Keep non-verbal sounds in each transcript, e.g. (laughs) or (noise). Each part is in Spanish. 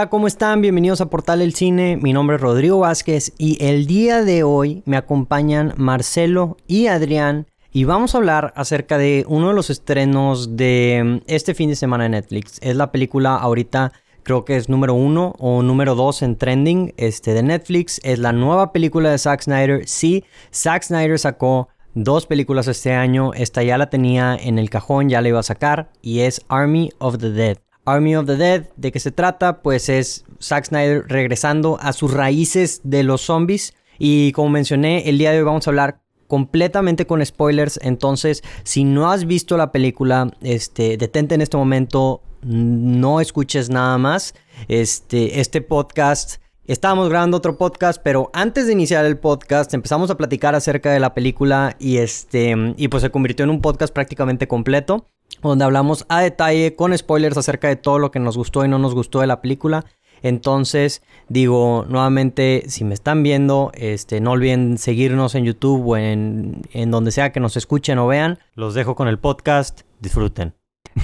Hola, ¿cómo están? Bienvenidos a Portal del Cine. Mi nombre es Rodrigo Vázquez y el día de hoy me acompañan Marcelo y Adrián y vamos a hablar acerca de uno de los estrenos de mm, este fin de semana en Netflix. Es la película ahorita creo que es número uno o número dos en trending este, de Netflix. Es la nueva película de Zack Snyder. Sí, Zack Snyder sacó dos películas este año. Esta ya la tenía en el cajón, ya la iba a sacar y es Army of the Dead. Army of the Dead, ¿de qué se trata? Pues es Zack Snyder regresando a sus raíces de los zombies. Y como mencioné, el día de hoy vamos a hablar completamente con spoilers. Entonces, si no has visto la película, este, detente en este momento, no escuches nada más. Este, este podcast. Estábamos grabando otro podcast, pero antes de iniciar el podcast empezamos a platicar acerca de la película y este y pues se convirtió en un podcast prácticamente completo donde hablamos a detalle con spoilers acerca de todo lo que nos gustó y no nos gustó de la película. Entonces, digo nuevamente, si me están viendo, este, no olviden seguirnos en YouTube o en, en donde sea que nos escuchen o vean. Los dejo con el podcast. Disfruten.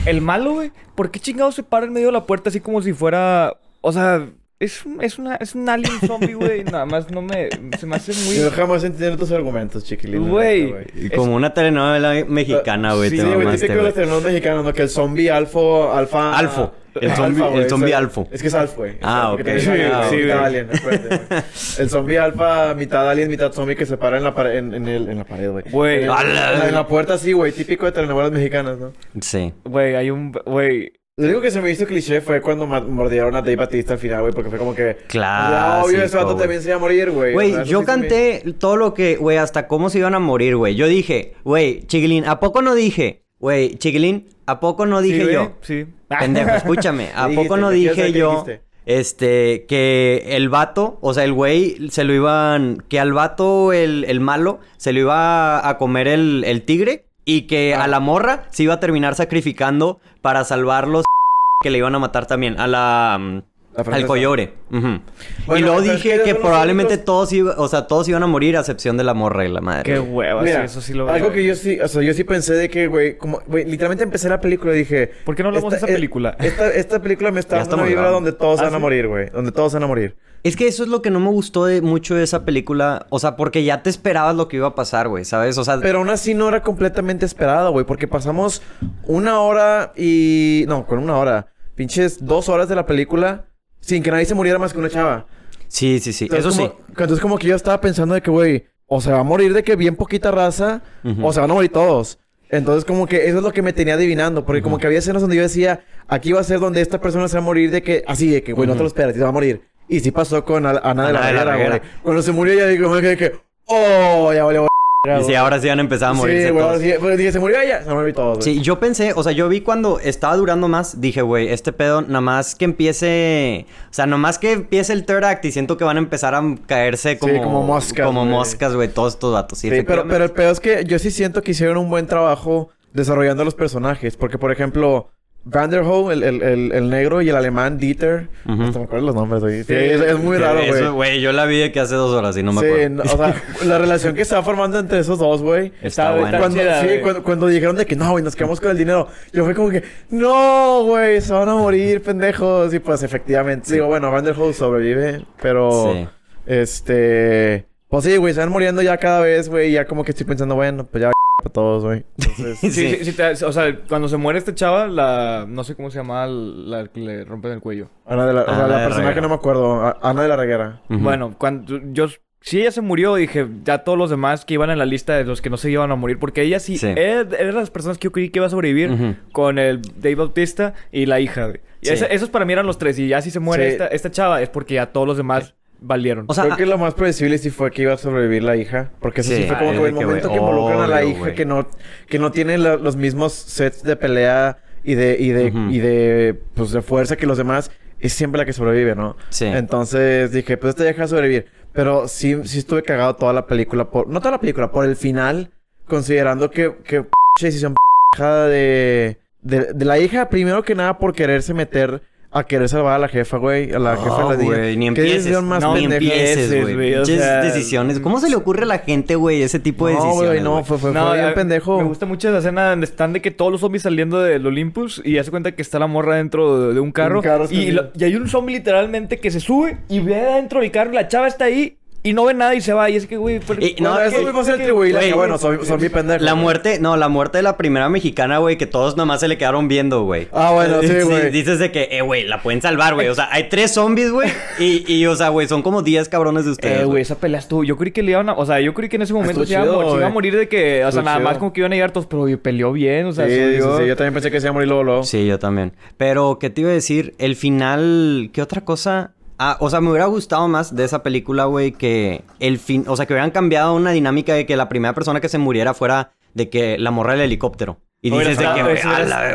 El malo, güey. ¿Por qué chingados se para en medio de la puerta así como si fuera. O sea, es, un- es, una, es un alien zombie, güey. (laughs) Nada más no me. Se me hace muy. Yo jamás entender tus argumentos, chiquilín. Güey. Y como una telenovela mexicana, güey, Sí, güey, de güey. los telenovelas mexicanos, ¿no? Que el zombie alfo, alfa... Alfo. El zombie- el alfo. Es que es alfo, güey. Ah, ok. Sí, mitad alien, güey. (laughs) El zombie alfa, mitad alien, mitad zombie que se para en la, pared, en, en, el, en la pared, güey. Güey. En, en la puerta, sí, güey. Típico de telenovelas mexicanas, ¿no? Sí. Güey, hay un. Güey. Lo único que se me hizo cliché fue cuando mordieron a Dave Batista al final, güey. Porque fue como que... Clásico, Ya, obvio, ese vato también se iba a morir, güey. Güey, O sea, eso yo sí se me- canté todo lo que, güey, hasta cómo se iban a morir, güey. Yo dije, güey, Chiquilín, ¿a poco no dije? Güey, Chiquilín, ¿a poco no dije Sí, yo? Sí. Pendejo, (laughs) escúchame, ¿a ¿Qué poco no ¿Qué dije yo? Este, que el vato, o sea, el güey se lo iban, que al vato, el, el malo, se lo iba a comer el, el tigre y que Ah. a la morra se iba a terminar sacrificando para salvar los (laughs) que le iban a matar también, a la... al coyore. Y Bueno, luego dije que los probablemente todos iban, o sea, todos iban a morir a excepción de la morra y la madre. Qué hueva, sí, Mira, eso sí lo algo veo. que yo sí, o sea, yo sí pensé de que, güey, como, güey, literalmente empecé la película y dije... ¿Por qué no hablamos de esa película? (laughs) Esta, esta película me está dando una vibra donde todos ¿Ah, van a sí? morir, güey. Donde todos van a morir. Es que eso es lo que no me gustó de mucho de esa película. O sea, porque ya te esperabas lo que iba a pasar, güey, ¿sabes? O sea, Pero aún así no era completamente esperado, güey. Porque pasamos una hora y... No, con una hora. Pinches dos horas de la película sin que nadie se muriera más que una chava. sí, sí, sí. Entonces, Eso sí. Entonces como que yo estaba pensando de que, güey... O se va a morir de que bien poquita raza... O se van a morir todos. Entonces como que eso es lo que me tenía adivinando. Porque como que había escenas donde yo decía... Aquí va a ser donde esta persona se va a morir de que... Así de que, güey, no te lo esperas. y Se va a morir. Y sí pasó con Ana, de la Reguera. güey. Cuando se murió ya digo, de (laughs) que... Oh, ya valió. Y si ahora sí van a empezar a morirse Sí, güey, todos. sí, pues dije, se murió ella, se murió todos, güey. Sí, yo pensé, o sea, yo vi cuando estaba durando más, dije, güey, este pedo, nada más que empiece, o sea, nada más que empiece el third act y siento que van a empezar a caerse como, como moscas, como güey. moscas, güey, todos estos datos. Sí, Sí, pero, pero el peor es que yo sí siento que hicieron un buen trabajo desarrollando los personajes. Porque, por ejemplo, Vanderhoof, el, el, el, el negro, y el alemán Dieter. Ujú. Hasta me acuerdo los nombres, güey. Sí, es, es muy raro, güey. Eso, güey, yo la vi de que hace dos horas y no me sí, acuerdo. no, o sea, (laughs) la relación que va formando entre esos dos, güey. Está buena. Cuando, chida, sí, cuando, cuando dijeron de que no, güey, nos quedamos con el dinero. Yo fui como que, no, güey, se van a morir, pendejos. Y pues efectivamente, digo, bueno, Vanderhoof sobrevive, pero Sí. este. Pues sí, güey, se van muriendo ya cada vez, güey. y Ya como que estoy pensando, bueno, pues ya para todos, güey. Entonces. Sí, Sí. sí, sí te- o sea, cuando se muere esta chava, la... No sé cómo se llama la que le rompen el cuello. Ana de la, o sea, Ana la de persona Reguera. que no me acuerdo, Ana de la Reguera. Bueno, cuando yo... Si ella se murió, dije, ya todos los demás que iban en la lista de los que no se iban a morir, porque ella sí, Sí. Era, era de las personas que yo creí que iba a sobrevivir con el Dave Bautista y la hija, güey. Y Sí. esa- esos para mí eran los tres, y ya si se muere Sí. esta, esta chava es porque ya todos los demás valieron. O sea, Creo que lo más predecible sí fue que iba a sobrevivir la hija. Porque eso sí, Sí. fue como Ay, que el que, momento güey, que involucran a la hija que no, que no tiene la- los mismos sets de pelea y de, y de, y de, pues, de fuerza que los demás, es siempre la que sobrevive, ¿no? Sí. Entonces dije, pues esta vieja va a sobrevivir. Pero sí, sí estuve cagado toda la película por, no toda la película, por el final, considerando que, que decisión p- de, de, de la hija, primero que nada por quererse meter a querer salvar a la jefa, güey. A la jefa de la Oh, güey, ni ¿Qué empieces. decisión más No, ni empieces, güey. güey, o sea, decisiones. ¿Cómo se le ocurre a la gente, güey, ese tipo de No, decisiones? güey, no, güey? fue, fue, No, fue bien pendejo. Me gusta mucho esa escena donde están de que todos los zombies saliendo del Olympus y hace cuenta que está la morra dentro de, de un carro. Un carro y, escondido. lo- y hay un zombie literalmente que se sube y ve adentro del carro y la chava está ahí y no ve nada y se va. Y es que, güey, ¿por- Y- no, es eso que- muy fácil atribuirle. Bueno, soy, soy mi pendejo. La muerte, no, la muerte de la primera mexicana, güey, que todos nomás se le quedaron viendo, güey. Ah, bueno, sí, güey. Dices de que, eh, güey, la pueden salvar, güey. O sea, hay tres zombies, güey. Y, y, o sea, güey, son como 10 cabrones de ustedes. Eh, güey, esa pelea estuvo. Yo creí que le iban a. O sea, yo creí que en ese momento se iba, a chido, mo- se iba a güey. morir de que. O sea, nada más como que iban a llegar todos, pero peleó bien. O sea, Sí, sí, sí, yo también pensé que se iba a morir luego, luego. Sí, yo también. Pero, ¿qué te iba a decir? El final, ¿qué otra cosa? Ah, o sea, me hubiera gustado más de esa película, güey, que el fin, o sea, que hubieran cambiado una dinámica de que la primera persona que se muriera fuera de que la morra del helicóptero. Y dices de que, güey,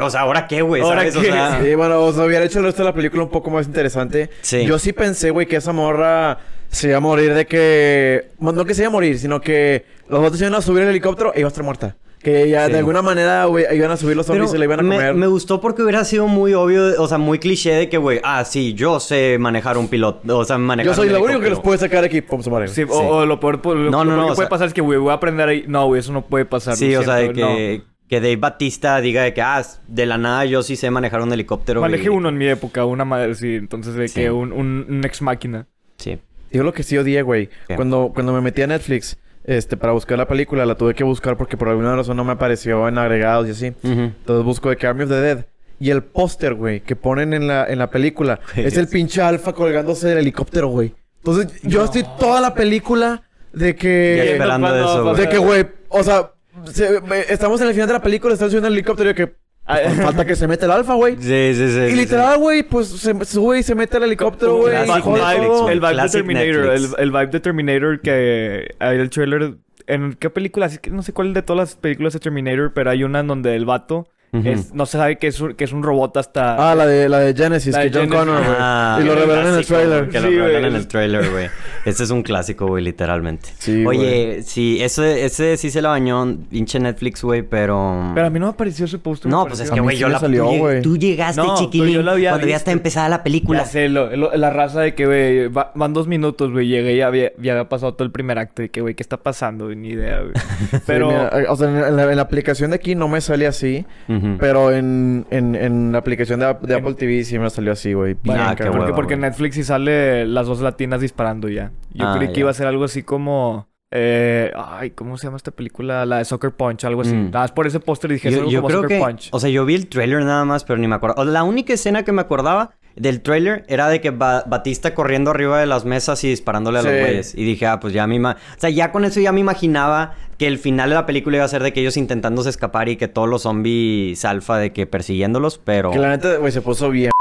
o sea, ¿ahora qué, güey? ¿Ahora ¿Sabes? O qué? sea, Sí, bueno, o sea, hubiera hecho el resto de la película un poco más interesante. Sí. Yo sí pensé, güey, que esa morra se iba a morir de que... bueno, No que se iba a morir, sino que los otros iban a subir el helicóptero e iba a estar muerta. Que ya Sí. de alguna manera, güey, iban a subir los zombies Pero y se la iban a me, comer. me gustó porque hubiera sido muy obvio, o sea, muy cliché de que, güey, ah, sí, yo sé manejar un piloto, o sea, manejar Yo soy lo único que los puede sacar aquí. Pum, muere. Sí, Sí. O, o lo peor, lo, No, lo no, peor no, que puede sea- pasar es que, güey, voy a aprender ahí. No, güey, eso no puede pasar. Sí, o sea, de no. que, que Dave Batista diga de que, ah, de la nada yo sí sé manejar un helicóptero. Manejé uno en mi época, una madre, sí. Entonces, de Sí. que un, un, un ex máquina. Sí. Yo lo que sí odié, güey. Cuando, cuando me metí a Netflix, este, para buscar la película, la tuve que buscar porque por alguna razón no me apareció en agregados y así. Entonces busco de que Army of the Dead. Y el póster, güey, que ponen en la, en la película (laughs) es el pinche alfa colgándose del helicóptero, güey. Entonces, yo estoy toda la película de que... Ya esperando cuando eso, va a güey. De que, güey, o sea, se- me- estamos en el final de la película, está subiendo el helicóptero y yo que... pues, falta que se mete el alfa, güey. Sí, sí, sí. Y sí, literal, güey, pues se sube y se mete al helicóptero, güey. el, vibe, el de Terminator. El, el vibe de Terminator que hay el trailer. ¿En qué película? Así que no sé cuál de todas las películas de Terminator, pero hay una en donde el vato Es- no se sabe que es un, que es un robot hasta. Ah, la de, la de Genesis, La que de John Genesis. Connor, güey. Ah, y lo el revelan en el trailer. Que lo Sí, revelan güey. en el trailer, güey. Este es un clásico, güey, literalmente. Sí, Oye, sí, ese, ese sí se la bañó pinche Netflix, güey, pero... Pero a mí no me pareció ese póster. me No, pues es que, güey, sí yo la... salió, tú, tú llegaste, No, pero chiquilín, yo lo había cuando ya visto. está empezada la película. Ya sé, lo- lo- la raza de que, güey, va- van dos minutos, güey. Llegué y ya había, ya había pasado todo el primer acto. Y que, güey, ¿qué está pasando? Ni idea, güey. (laughs) Pero... Sí, mira, o sea, en la, en la aplicación de aquí no me sale así. Pero en, en, en la aplicación de, de Apple TV sí me salió así, güey. Ah, qué porque, hueva, porque en. Netflix sí sale las dos latinas disparando ya. Yo Ah, creí que ya. iba a ser algo así como... Eh, ay, ¿cómo se llama esta película? La de Soccer Punch, algo así. Mm. Nada más por ese póster dije, es Yo, algo yo como creo Soccer que... Punch. O sea, yo vi el trailer nada más, pero ni me acuerdo. O La única escena que me acordaba del trailer era de que Ba- Batista corriendo arriba de las mesas y disparándole a los güeyes. Y dije, ah, pues ya me... O sea, ya con eso ya me imaginaba que el final de la película iba a ser de que ellos intentándose escapar y que todos los zombies alfa de que persiguiéndolos, pero... Que la neta, güey, se puso bien.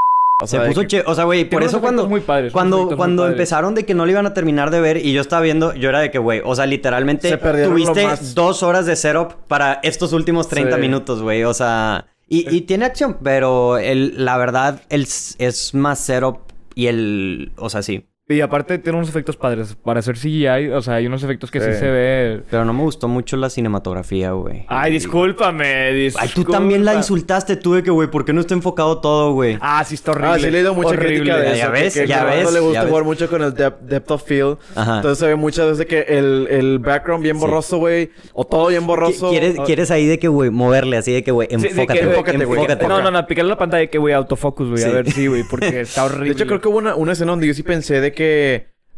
O Se sea, puso que- che... O sea, güey, por eso cuando... muy padres, Cuando, muy cuando empezaron de que no lo iban a terminar de ver y yo estaba viendo, yo era de que, güey, o sea, literalmente Se tuviste más- dos horas de setup para estos últimos 30 Sí. minutos, güey. O sea, y, y tiene acción, pero el, la verdad el, es más setup y el, o sea, sí. Y aparte tiene unos efectos padres. Para hacer CGI, o sea, hay unos efectos que sí, Sí. se ve... Pero no me gustó mucho la cinematografía, güey. Ay, discúlpame, Ay, tú también la insultaste, tú de que, güey, ¿por qué no está enfocado todo, güey? Ah, sí, está horrible. Ah, sí he leído mucha Horrible. crítica de Ya ves, ya ves, le ya gusta ves. jugar mucho con el depth, depth of field. Ajá. Entonces se ve muchas veces que el, el background bien Sí. borroso, güey. O todo bien borroso. ¿Quieres, o- quieres ahí de que, güey, moverle así de que, güey, Sí, de que- enfócate, güey, enfócate, güey. No, no, no, picarle la pantalla que, güey, autofocus, güey. A Sí. ver, sí, güey, porque (laughs) está horrible. De hecho, creo que hubo una, una escena donde yo sí pensé de que...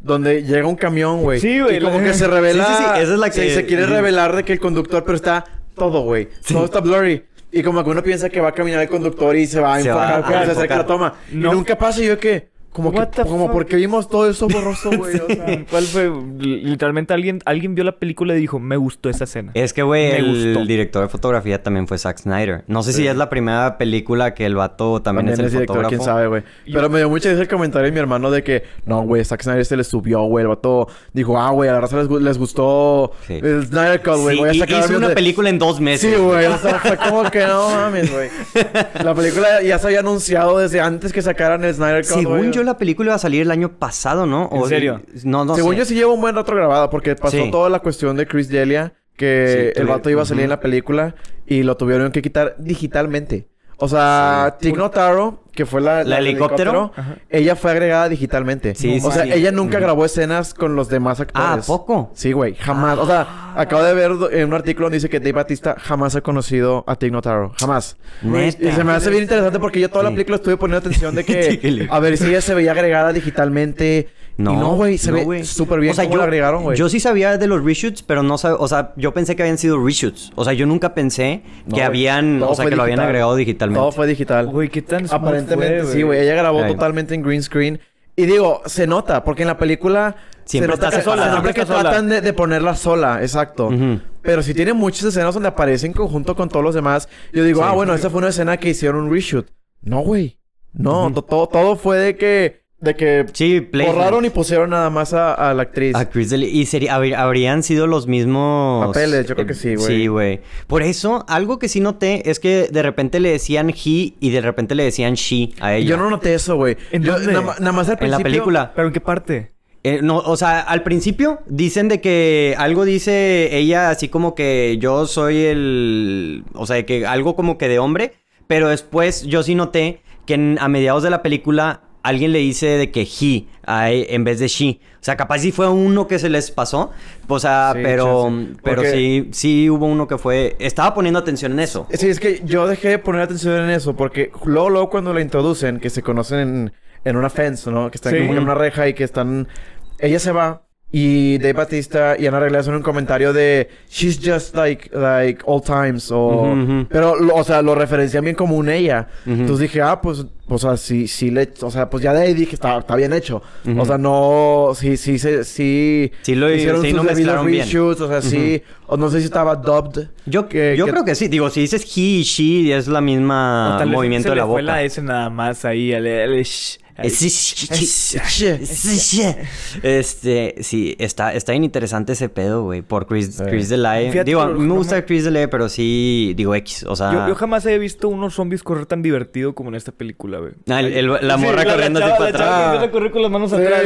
Donde llega un camión, güey. Sí, güey, Y como que se revela... (laughs) Sí, sí, sí, esa es la se- que- Se, quiere sí. revelar de que el conductor... Pero está todo, güey. Todo está blurry. Y como que uno piensa que va a caminar el conductor y se va a Se enfocar, va que a se acerca la toma. No. Y nunca pasa y yo que... Como What que... Como porque vimos todo eso borroso, (laughs) güey. O sea... ¿Cuál fue? Literalmente alguien, alguien vio la película y dijo, me gustó esa escena. Es que, güey, el gustó. director de fotografía también fue Zack Snyder. No sé si Sí. es la primera película que el vato también, También es el es director, fotógrafo. quién sabe, güey. Pero me dio mucha risa el comentario de mi hermano de que, no, güey, Zack Snyder se le subió, güey. El vato dijo, ah, güey, a la raza les, les gustó Sí. el Snyder Cut, güey. Sí, hizo una de- película en dos meses. Sí, güey. O sea, fue como que no mames, güey. (laughs) La película ya se había anunciado desde antes que sacaran el Snyder Cut, Según yo, la película iba a salir el año pasado, ¿no? ¿En serio? No, no Según sé. yo sí lleva un buen rato grabada porque pasó Sí. toda la cuestión de Chris Delia que Sí, el vato iba a salir en la película y lo tuvieron que quitar digitalmente. O sea, Tig Notaro, que fue la, ¿La helicóptero? ella fue agregada digitalmente. Sí, o sí, sea, sí. ella nunca grabó escenas con los demás actores. Ah, ¿a poco? Sí, güey, jamás. O sea, acabo de ver en un artículo donde dice que Dave Batista jamás ha conocido a Tig Notaro. Jamás. Neta. Y se me hace bien interesante porque yo toda la Sí. película estuve poniendo atención de (laughs) que... A ver si ella se veía agregada digitalmente. No, Y no, güey. Se no, ve súper bien O sea, cómo yo, la agregaron, güey. Yo sí sabía de los reshoots, pero no sabía... O sea, yo pensé que habían sido reshoots. O sea, yo nunca pensé No, que habían... Todo O sea, que lo habían agregado digitalmente. Todo fue digital. Güey, qué tan Aparentemente fue, sí, güey. Ella grabó Ay. totalmente en green screen. Y digo, se nota, porque en la película Siempre se nota está nota Siempre que sola. tratan de, de ponerla sola, exacto. Ujú. Pero si tiene muchas escenas donde aparece en conjunto con todos los demás, yo digo, Sí. ah, bueno, esa fue una escena que hicieron un reshoot. No, güey. No, todo fue de que, de que Sí, borraron y pusieron nada más a, a la actriz. A Chris D'Elia. Y sería, habr- habrían sido los mismos... Papeles, yo creo que sí, güey. Sí, güey. Por eso, algo que sí noté es que de repente le decían he y de repente le decían she a ella. Yo no noté eso, güey. Nada, más al En la principio- película. ¿Pero en qué parte? Eh, no, o sea, al principio dicen de que algo dice ella así como que yo soy el... O sea, que algo como que de hombre. Pero después yo sí noté que en- a mediados de la película alguien le dice de que he a e- en vez de she. O sea, capaz sí fue uno que se les pasó. O sea, Sí, pero, chance. pero Porque- sí, sí hubo uno que fue... Estaba poniendo atención en eso. Sí, es que yo dejé de poner atención en eso porque luego, luego cuando la introducen, que se conocen en, en una fence, ¿no? Que están Sí. como en una reja y que están... Ella se va y Dave Batista y Ana Regla hacen un comentario de She's just like, like old times o... Ujú, ujú. Pero, lo- o sea, lo referencian bien como un ella. Ujú. Entonces dije, ah, pues... O sea, sí, sí le... O sea, pues ya de ahí dije, está, está bien hecho. O sea, no... Sí, sí, sí... Sí, Sí lo- hicieron sí sus lo debidos reshoots. O sea, sí... O no sé si estaba dubbed. Yo, que- yo que- creo que sí. Digo, si dices he y she es la misma O tal vez movimiento se de le la fue boca. la S nada más ahí. El, el- sh-. Es- Este, sí, está, está bien interesante ese pedo, güey, por Chris, Sí. Chris Delia. Fíjate, Digo, mí me no gusta Chris Delia, pero sí, digo X, o sea... Yo, yo jamás he visto unos zombies correr tan divertido como en esta película, güey. Ah, el- el- la Sí, morra corriendo chava- así para la atrás. empieza a correr con las manos Sí, atrás,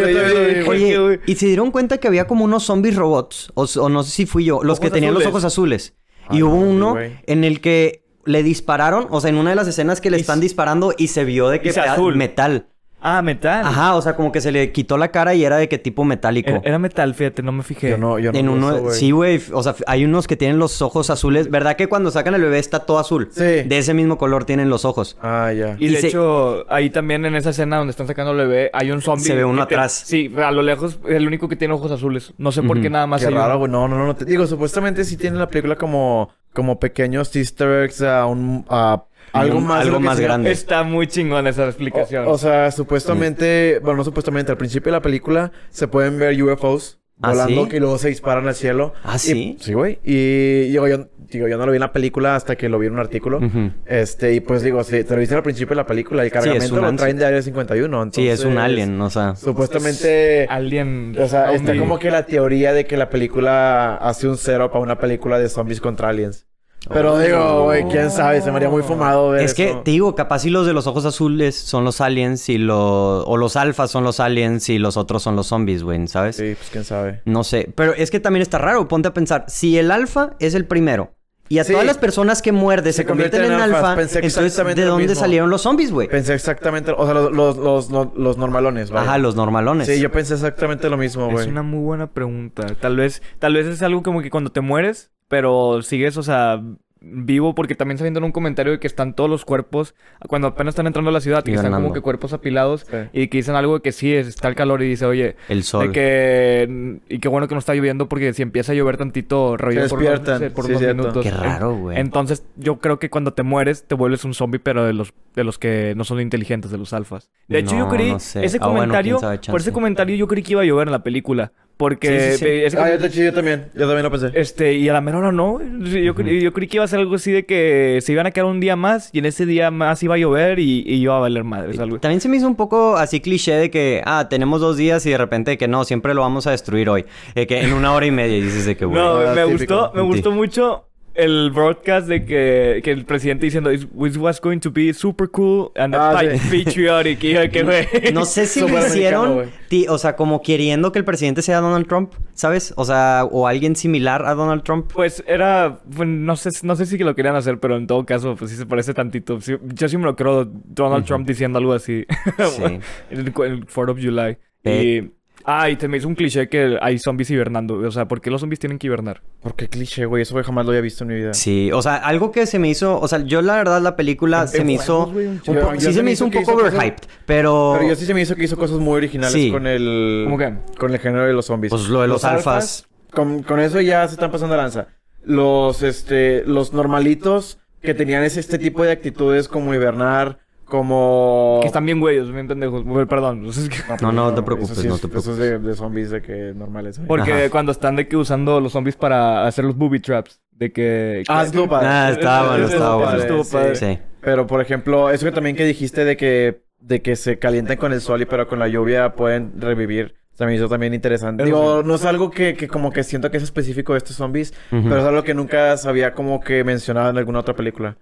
Oye, güey. y se dieron cuenta que había como unos zombies robots, o, no sé si fui yo, los Ojos que tenían los ojos azules. Y hubo no, uno güey. en el que le dispararon, o sea, en una de las escenas que le Y están disparando y se vio de que azul. metal. Ah, metal. Ajá, o sea, como que se le quitó la cara y era de que tipo metálico. Era, era metal, fíjate, no me fijé. Yo no, yo no en uno, eso, sí, güey. O sea, hay unos que tienen los ojos azules. ¿Verdad que cuando sacan el bebé está todo azul? Sí. De ese mismo color tienen los ojos. Ah, ya. Y, Y de se- hecho, ahí también en esa escena donde están sacando al bebé, hay un zombie. Se ve uno te- atrás. Sí, a lo lejos es el único que tiene ojos azules. No sé por qué nada más Qué raro, güey. No, no, no, no. Te digo, supuestamente sí tiene la película como, como pequeños easter eggs a un... A algo más... algo grande. Está muy chingón esa explicación. O, o sea, supuestamente... Bueno, no supuestamente. Al principio de la película se pueden ver UFOs ¿Ah, volando sí? que luego se disparan al cielo. ¿Ah, Y- sí? sí, güey. Y digo yo, digo, yo no lo vi en la película hasta que lo vi en un artículo. Este, y pues digo, sí, te lo viste al principio de la película. El cargamento un lo traen de Área 51. Sí, es un entonces, alien, o sea. Supuestamente... Alien. O sea, está zombie. como que la teoría de que la película hace un cero para una película de zombies contra aliens. Pero digo, güey, quién sabe, se me haría muy fumado ver Es que te digo, capaz si los de los ojos azules son los aliens y los... O los alfas son los aliens y los otros son los zombies, güey, ¿sabes? Sí, pues quién sabe. No sé. Pero es que también está raro. Ponte a pensar. Si el alfa es el primero y a Sí. todas las personas que muerde se, Se convierten en, convierten en alfa, entonces exactamente ¿de lo dónde mismo. salieron los zombies, güey? Pensé exactamente, o sea, los, los, los, normalones, vaya. Ajá, los normalones. Sí, yo pensé exactamente lo mismo, Es güey. una muy buena pregunta. Tal vez, tal vez es algo como que cuando te mueres, pero sigues, o sea, vivo, porque también saliendo en un comentario de que están todos los cuerpos, cuando apenas están entrando a la ciudad, y que están como que cuerpos apilados, Sí. y que dicen algo de que sí, es- está el calor, y dice, oye, El sol. de que... Y qué bueno que no está lloviendo, porque si empieza a llover tantito, revive por unos, por Sí, unos minutos. Qué raro, güey. Entonces, yo creo que cuando te mueres, te vuelves un zombie, pero de los, de los que no son inteligentes, de los alfas. De hecho, yo creí, no sé. ese Ah, comentario, por ese comentario yo creí que iba a llover en la película. Porque Sí, sí, sí. de- ese Ah, yo, te- yo también. Yo también lo pensé. este, y a la mera hora no. Yo, yo creí que iba a ser algo así de que se iban a quedar un día más y en ese día más iba a llover y, y iba a valer madres. Algo. También se me hizo un poco así cliché de que, ah, tenemos dos días y de repente que no, siempre lo vamos a destruir hoy. Eh, que en una hora y media y dices de que, güey. (laughs) No, Ah, me típico. gustó, me gustó mucho el broadcast de que, que el presidente diciendo it was going to be super cool and Ah, sí. (laughs) patriotic. Y que güey. No sé si lo hicieron, ti- o sea, como queriendo que el presidente sea Donald Trump, ¿sabes? O sea, o alguien similar a Donald Trump. Pues era, pues, no sé, no sé si lo querían hacer, pero en todo caso, pues sí se parece tantito. Yo sí me lo creo Donald Trump diciendo algo así. (laughs) Sí. el, el 4 of July. Pe- Y, ah, y te me hizo un cliché que hay zombies hibernando. O sea, ¿por qué los zombies tienen que hibernar? ¿Por qué cliché, güey? Eso güey, jamás lo había visto en mi vida. Sí, o sea, algo que se me hizo, o sea, yo la verdad la película se me hizo, güey, un Yo- sí se me hizo un que poco hizo overhyped, pero, Pero yo sí se me hizo que hizo cosas muy originales Sí. con el... ¿Cómo qué? Con el género de los zombies. pues lo de los, alfas, Con, con eso ya se están pasando lanza. Los, este... Los normalitos que tenían ese, este tipo de actitudes como hibernar, como... Que están bien güeyes, bien pendejos. Perdón. pues es que- No, no te eso preocupes, sí no te Eso es de, de zombies de que normales. Porque Ajá. cuando están de que usando los zombies para hacer los booby traps. De que... Ah, que- estuvo padre. Ah, estaba bueno, Eso estaba bueno. Eso estuvo padre. sí. Pero, por ejemplo, eso que también que dijiste de que, de que se calientan con el sol y pero con la lluvia pueden revivir. Se me hizo también interesante. Eso Digo, no es algo que, que como que siento que es específico de estos zombies, pero es algo que nunca sabía como que mencionado en alguna otra película.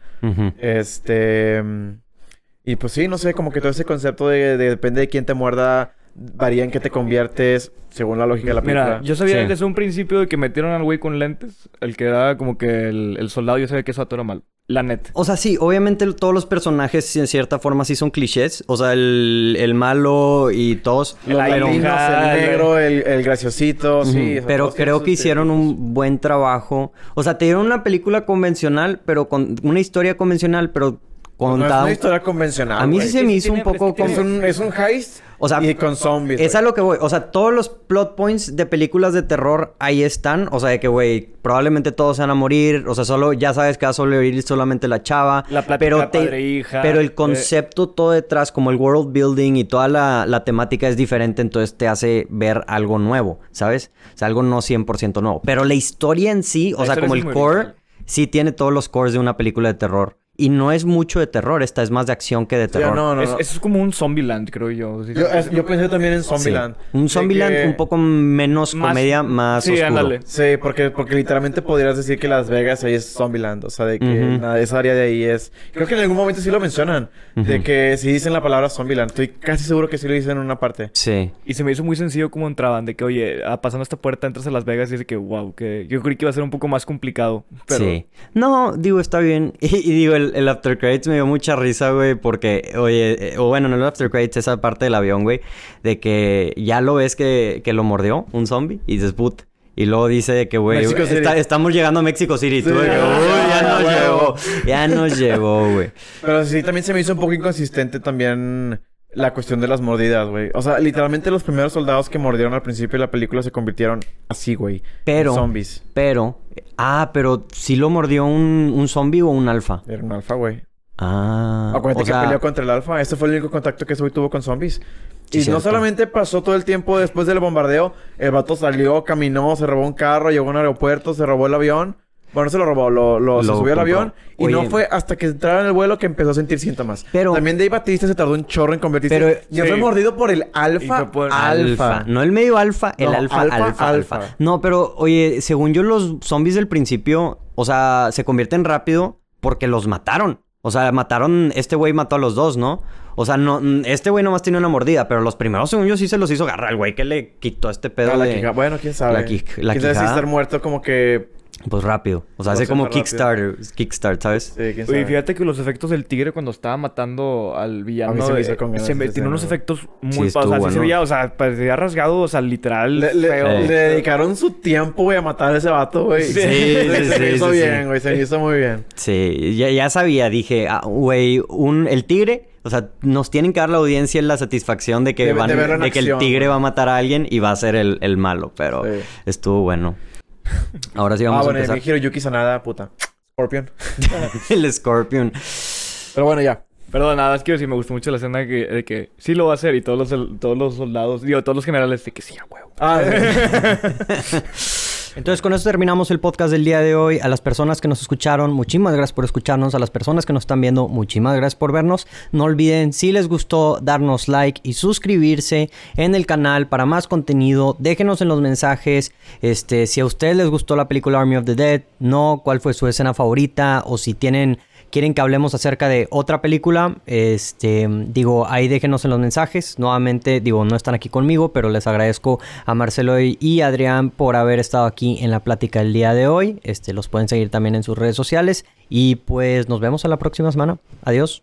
Este... Y pues sí, no sé, como que todo ese concepto de, de depende de quién te muerda, varía en qué te conviertes según la lógica de la película. Mira, yo sabía Sí. desde un principio de que metieron al güey con lentes. El que era como que el, el soldado, yo sabía que eso a todo era mal. La net. O sea, sí, obviamente todos los personajes en cierta forma sí son clichés, o sea, el, el malo y todos, La pero, el negro, el, el graciosito, sí. Pero creo que hicieron un buen trabajo. O sea, te dieron una película convencional, pero con una historia convencional, pero No es una historia convencional. a mí sí se me hizo un poco como... Es un, es un heist O sea, y con zombies. Es a lo que voy. O sea, todos los plot points de películas de terror ahí están. O sea, de que, güey, probablemente todos se van a morir. O sea, solo ya sabes que va a sobrevivir solamente la chava. La plática pero padre-hija, Pero el eh. concepto todo detrás, como el world building y toda la, la temática es diferente, entonces te hace ver algo nuevo, ¿sabes? O sea, algo no 100% nuevo. Pero la historia en sí, o La sea, como el core, original. sí tiene todos los cores de una película de terror. Y no es mucho de terror, esta es más de acción que de Sí, terror. no, no, Es, no. eso es como un Zombieland, creo yo. Sí, Yo, sí. es- yo pensé también en Sí. Zombieland. Un De Zombieland que- un poco menos Más- comedia, más Sí, oscuro. ándale. Sí, porque, porque literalmente podrías decir que Las Vegas ahí es Zombieland. O sea, de que nada, esa área de ahí es... Creo que en algún momento sí lo mencionan. De que sí dicen la palabra Zombieland. Estoy casi seguro que sí lo dicen en una parte. Sí. Y se me hizo muy sencillo cómo entraban. De que, oye, ah, pasando esta puerta entras a Las Vegas y es de que, wow, que yo creí que iba a ser un poco más complicado. Pero Sí. No, digo, está bien. (laughs) Y, y digo, el, el After Credits me dio mucha risa, güey, porque, oye, eh, o bueno, no el After Credits, esa parte del avión, güey, de que ya lo ves que, que lo mordió un zombie y dices, put. Y luego dice que, güey, está- estamos llegando a México City. Tú, Sí. uy, ya nos Huevo. llegó. Ya nos llegó, güey. Pero sí, también se me hizo un poco inconsistente también la cuestión de las mordidas, güey. O sea, literalmente los primeros soldados que mordieron al principio de la película se convirtieron así, güey. en Pero- Zombies. Pero, ah, pero ¿sí lo mordió un, un zombie o un alfa? Era un alfa, güey. Ah. Acuérdate o que sea, peleó contra el alfa. Este fue el único contacto que ese güey tuvo con zombies. Sí, y no solamente pasó todo el tiempo después del bombardeo. El vato salió, caminó, se robó un carro, llegó a un aeropuerto, se robó el avión. Bueno, no se lo robó, lo, lo- se Lo subió al compró. avión. Y no fue hasta que entrara en el vuelo que empezó a sentir síntomas. Pero- También Dave Batista se tardó un chorro en convertirse. Pero- y Sí. fue mordido por el alfa. Por- alfa. No el medio alfa, el No, alfa, alfa, alfa, alfa, alfa. No, pero oye, según yo los zombies del principio, o sea, se convierten rápido porque los mataron. O sea, mataron, este güey mató a los dos, ¿no? O sea, no, este güey nomás tiene una mordida, pero los primeros, según yo, sí se los hizo agarrar el güey que le quitó este pedo la de... quija- Bueno, quién sabe. la quij- la quién sabe si quijada. estar muerto como que. Pues rápido. O sea, hace como. Kickstarter, Kickstart, ¿sabes? Sí, quién Oye, fíjate que los efectos del tigre cuando estaba matando al villano... A mí se me eh, hizo con se me- tiene unos efectos muy Sí, padres. estuvo O sea, sí se veía, o sea, parecía rasgado, o sea, literal Le, le- feo. le dedicaron su tiempo, güey, a matar a ese vato, güey. Sí, (laughs) se sí, me sí, hizo sí, bien, sí. güey. Se me hizo muy bien. Sí, ya, ya sabía, dije, ah, güey, un, el tigre, o sea, nos tienen que dar la audiencia la satisfacción de que, De- van, de que el tigre va a matar a alguien y va a ser el, el malo, pero Sí. estuvo bueno. Ahora sí Ah, vamos bueno, a y mi empezar. Hiroyuki Sanada, puta. Scorpion. (laughs) (laughs) el Scorpion. Pero bueno, ya. Perdón, nada, es que sí me gustó mucho la escena que, de que sí lo va a hacer y todos los, todos los soldados, digo, todos los generales de que sí, a huevo. Ah, (laughs) sí. Entonces con eso terminamos el podcast del día de hoy. A las personas que nos escucharon, muchísimas gracias por escucharnos. A las personas que nos están viendo, muchísimas gracias por vernos. No olviden, si les gustó, darnos like y suscribirse en el canal para más contenido. Déjenos en los mensajes este, si a ustedes les gustó la película Army of the Dead, no, cuál fue su escena favorita o si tienen quieren que hablemos acerca de otra película, este, digo, ahí déjenos en los mensajes. Nuevamente, digo, no están aquí conmigo, pero les agradezco a Marcelo y Adrián por haber estado aquí en la plática el día de hoy. Este, los pueden seguir también en sus redes sociales. Y pues nos vemos a la próxima semana. Adiós.